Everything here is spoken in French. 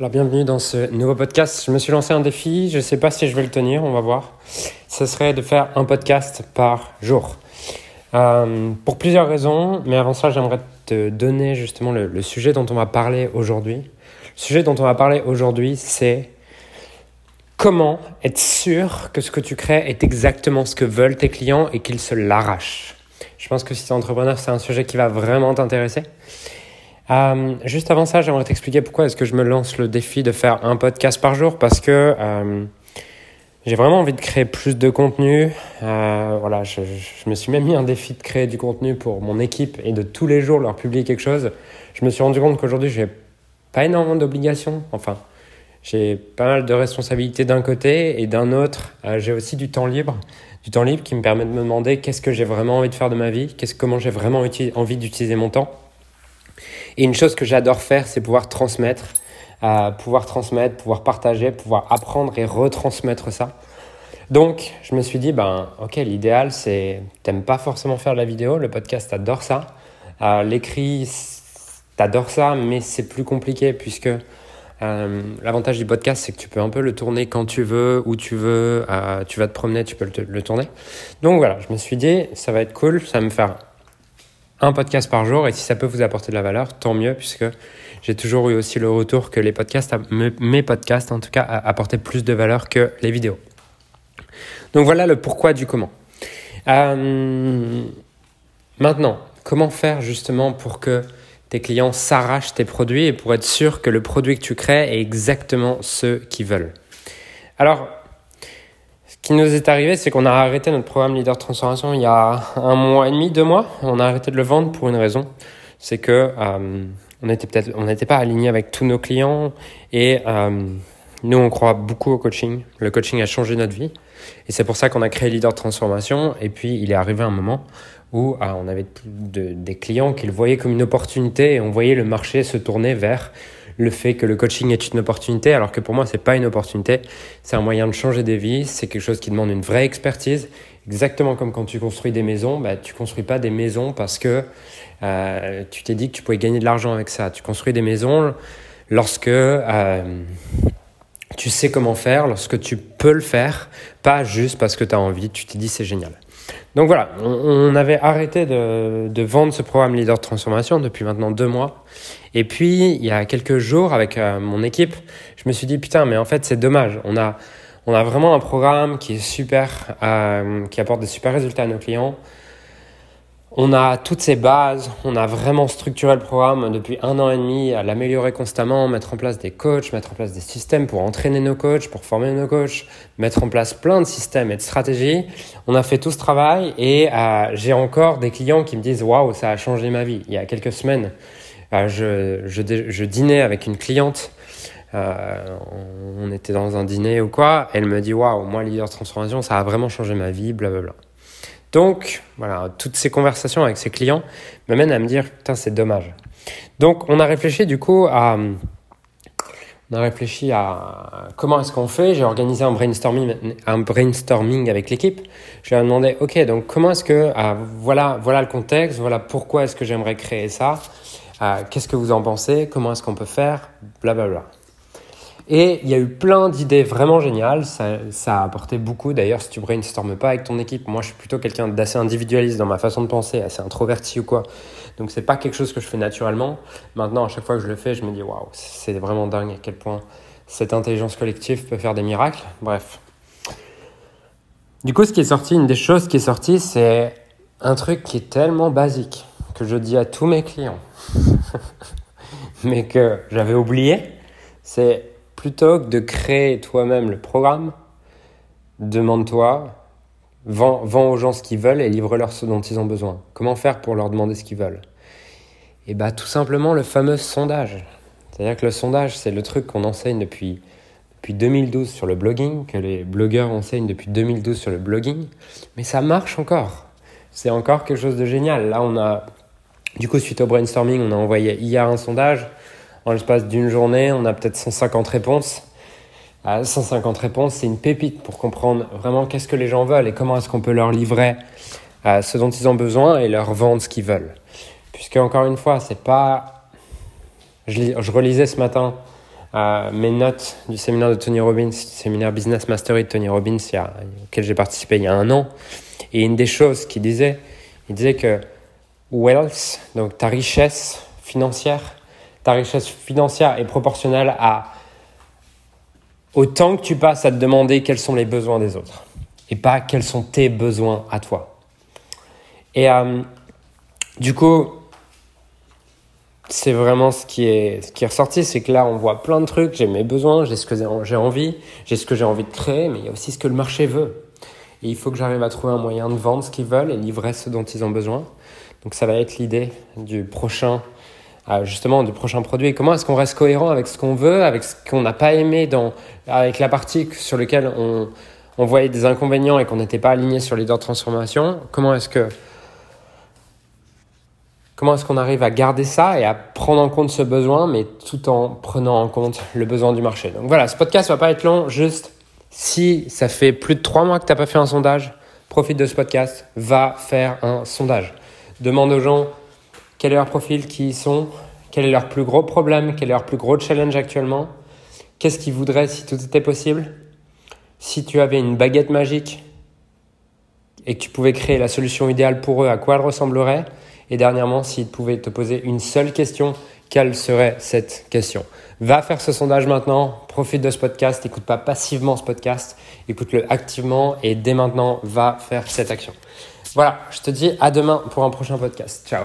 Alors bienvenue dans ce nouveau podcast. Je me suis lancé un défi, je ne sais pas si je vais le tenir, on va voir. Ce serait de faire un podcast par jour. Euh, pour plusieurs raisons, mais avant ça j'aimerais te donner justement le, le sujet dont on va parler aujourd'hui. Le sujet dont on va parler aujourd'hui c'est comment être sûr que ce que tu crées est exactement ce que veulent tes clients et qu'ils se l'arrachent. Je pense que si tu es entrepreneur, c'est un sujet qui va vraiment t'intéresser. Euh, juste avant ça, j'aimerais t'expliquer pourquoi est-ce que je me lance le défi de faire un podcast par jour parce que euh, j'ai vraiment envie de créer plus de contenu. Euh, voilà, je, je, me suis même mis un défi de créer du contenu pour mon équipe et de tous les jours leur publier quelque chose. Je me suis rendu compte qu'aujourd'hui, j'ai pas énormément d'obligations. Enfin, j'ai pas mal de responsabilités d'un côté et d'un autre, j'ai aussi du temps libre. Du temps libre qui me permet de me demander qu'est-ce que j'ai vraiment envie de faire de ma vie, qu'est-ce, comment j'ai vraiment envie d'utiliser mon temps. Et une chose que j'adore faire, c'est pouvoir transmettre, euh, pouvoir transmettre, pouvoir partager, pouvoir apprendre et retransmettre ça. Donc, je me suis dit, ben, ok, l'idéal, c'est, t'aimes pas forcément faire la vidéo, le podcast, t'adores ça. Euh, l'écrit, t'adores ça, mais c'est plus compliqué puisque euh, L'avantage du podcast, c'est que tu peux un peu le tourner quand tu veux, où tu veux. Euh, tu vas te promener, tu peux le, le, tourner. Donc voilà, je me suis dit, ça va être cool, ça va me faire un podcast par jour et si ça peut vous apporter de la valeur, tant mieux puisque j'ai toujours eu aussi le retour que les podcasts, mes podcasts en tout cas, apportaient plus de valeur que les vidéos. Donc voilà le pourquoi du comment. Euh, maintenant, comment faire justement pour que tes clients s'arrachent tes produits et pour être sûr que le produit que tu crées est exactement ce qu'ils veulent? Alors, qui nous est arrivé, c'est qu'on a arrêté notre programme Leader Transformation il y a un mois et demi, deux mois. On a arrêté de le vendre pour une raison. C'est que euh, on était peut-être, on n'était pas aligné avec tous nos clients et euh, nous, on croit beaucoup au coaching. Le coaching a changé notre vie. Et c'est pour ça qu'on a créé Leader Transformation. Et puis, il est arrivé un moment où ah, on avait de, des clients qui le voyaient comme une opportunité et on voyait le marché se tourner vers le fait que le coaching est une opportunité, alors que pour moi, c'est pas une opportunité. C'est un moyen de changer des vies. C'est quelque chose qui demande une vraie expertise. Exactement comme quand tu construis des maisons, bah, tu construis pas des maisons parce que euh, tu t'es dit que tu pouvais gagner de l'argent avec ça. Tu construis des maisons lorsque euh, tu sais comment faire, lorsque tu peux le faire, pas juste parce que tu as envie, tu t'es dit c'est génial. Donc voilà, on, avait arrêté de, de, vendre ce programme Leader de Transformation depuis maintenant deux mois. Et puis, il y a quelques jours, avec euh, mon équipe, je me suis dit, putain, mais en fait, c'est dommage. On a, on a vraiment un programme qui est super, euh, qui apporte des super résultats à nos clients. On a toutes ces bases, on a vraiment structuré le programme depuis un an et demi à l'améliorer constamment, mettre en place des coachs, mettre en place des systèmes pour entraîner nos coachs, pour former nos coachs, mettre en place plein de systèmes et de stratégies. On a fait tout ce travail et euh, j'ai encore des clients qui me disent waouh, ça a changé ma vie. Il y a quelques semaines, je, je, dînais avec une cliente. Euh, on était dans un dîner ou quoi. Elle me dit waouh, moi, leader de transformation, ça a vraiment changé ma vie, blablabla. Donc, voilà, toutes ces conversations avec ses clients m'amènent à me dire, putain, c'est dommage. Donc, on a réfléchi du coup à, on a réfléchi à comment est-ce qu'on fait. J'ai organisé un brainstorming, un brainstorming avec l'équipe. Je leur ai demandé, ok, donc comment est-ce que, ah, voilà, voilà le contexte, voilà pourquoi est-ce que j'aimerais créer ça. Qu'est-ce que vous en pensez Comment est-ce qu'on peut faire Blablabla. Bla, bla. Et il y a eu plein d'idées vraiment géniales. Ça, ça, a apporté beaucoup. D'ailleurs, si tu brainstormes pas avec ton équipe, moi je suis plutôt quelqu'un d'assez individualiste dans ma façon de penser, assez introverti ou quoi. Donc c'est pas quelque chose que je fais naturellement. Maintenant, à chaque fois que je le fais, je me dis waouh, c'est vraiment dingue à quel point cette intelligence collective peut faire des miracles. Bref. Du coup, ce qui est sorti, une des choses qui est sortie, c'est un truc qui est tellement basique que je dis à tous mes clients, mais que j'avais oublié. C'est plutôt que de créer toi-même le programme, demande-toi, vends, aux gens ce qu'ils veulent et livre-leur ce dont ils ont besoin. Comment faire pour leur demander ce qu'ils veulent? Et eh bien tout simplement le fameux sondage. C'est-à-dire que le sondage, c'est le truc qu'on enseigne depuis, depuis 2012 sur le blogging, que les blogueurs enseignent depuis 2012 sur le blogging, mais ça marche encore. C'est encore quelque chose de génial. Là, on a, du coup, suite au brainstorming, on a envoyé hier un sondage en l'espace d'une journée, on a peut-être 150 réponses. 150 ah, réponses, c'est une pépite pour comprendre vraiment qu'est-ce que les gens veulent et comment est-ce qu'on peut leur livrer euh, ce dont ils ont besoin et leur vendre ce qu'ils veulent. Puisque encore une fois, c'est pas. Je, relisais ce matin euh, mes notes du séminaire de Tony Robbins, séminaire Business Mastery de Tony Robbins, auquel j'ai participé il y a un an. Et une des choses qu'il disait, il disait que wealth, donc ta richesse financière, ta richesse financière est proportionnelle à au temps que tu passes à te demander quels sont les besoins des autres et pas quels sont tes besoins à toi. Et euh, du coup, c'est vraiment ce qui est, ce qui est ressorti, c'est que là, on voit plein de trucs, j'ai mes besoins, j'ai ce que j'ai envie, j'ai ce que j'ai envie de créer, mais il y a aussi ce que le marché veut. Et il faut que j'arrive à trouver un moyen de vendre ce qu'ils veulent et livrer ce dont ils ont besoin. Donc ça va être l'idée du prochain, euh, justement, du prochain produit. Comment est-ce qu'on reste cohérent avec ce qu'on veut, avec ce qu'on n'a pas aimé, dans, avec la partie sur laquelle on, voyait des inconvénients et qu'on n'était pas aligné sur leader de transformation Comment est-ce que Comment est-ce qu'on arrive à garder ça et à prendre en compte ce besoin, mais tout en prenant en compte le besoin du marché? Donc voilà, ce podcast va pas être long, juste si ça fait plus de trois mois que tu n'as pas fait un sondage, profite de ce podcast, va faire un sondage. Demande aux gens quel est leur profil, qui ils sont, quel est leur plus gros problème, quel est leur plus gros challenge actuellement, qu'est-ce qu'ils voudraient si tout était possible. Si tu avais une baguette magique et que tu pouvais créer la solution idéale pour eux, à quoi elle ressemblerait et dernièrement, s'ils pouvaient te poser une seule question, quelle serait cette question? Va faire ce sondage maintenant, profite de ce podcast, écoute pas passivement ce podcast, écoute-le activement et dès maintenant, va faire cette action. Voilà, je te dis à demain pour un prochain podcast. Ciao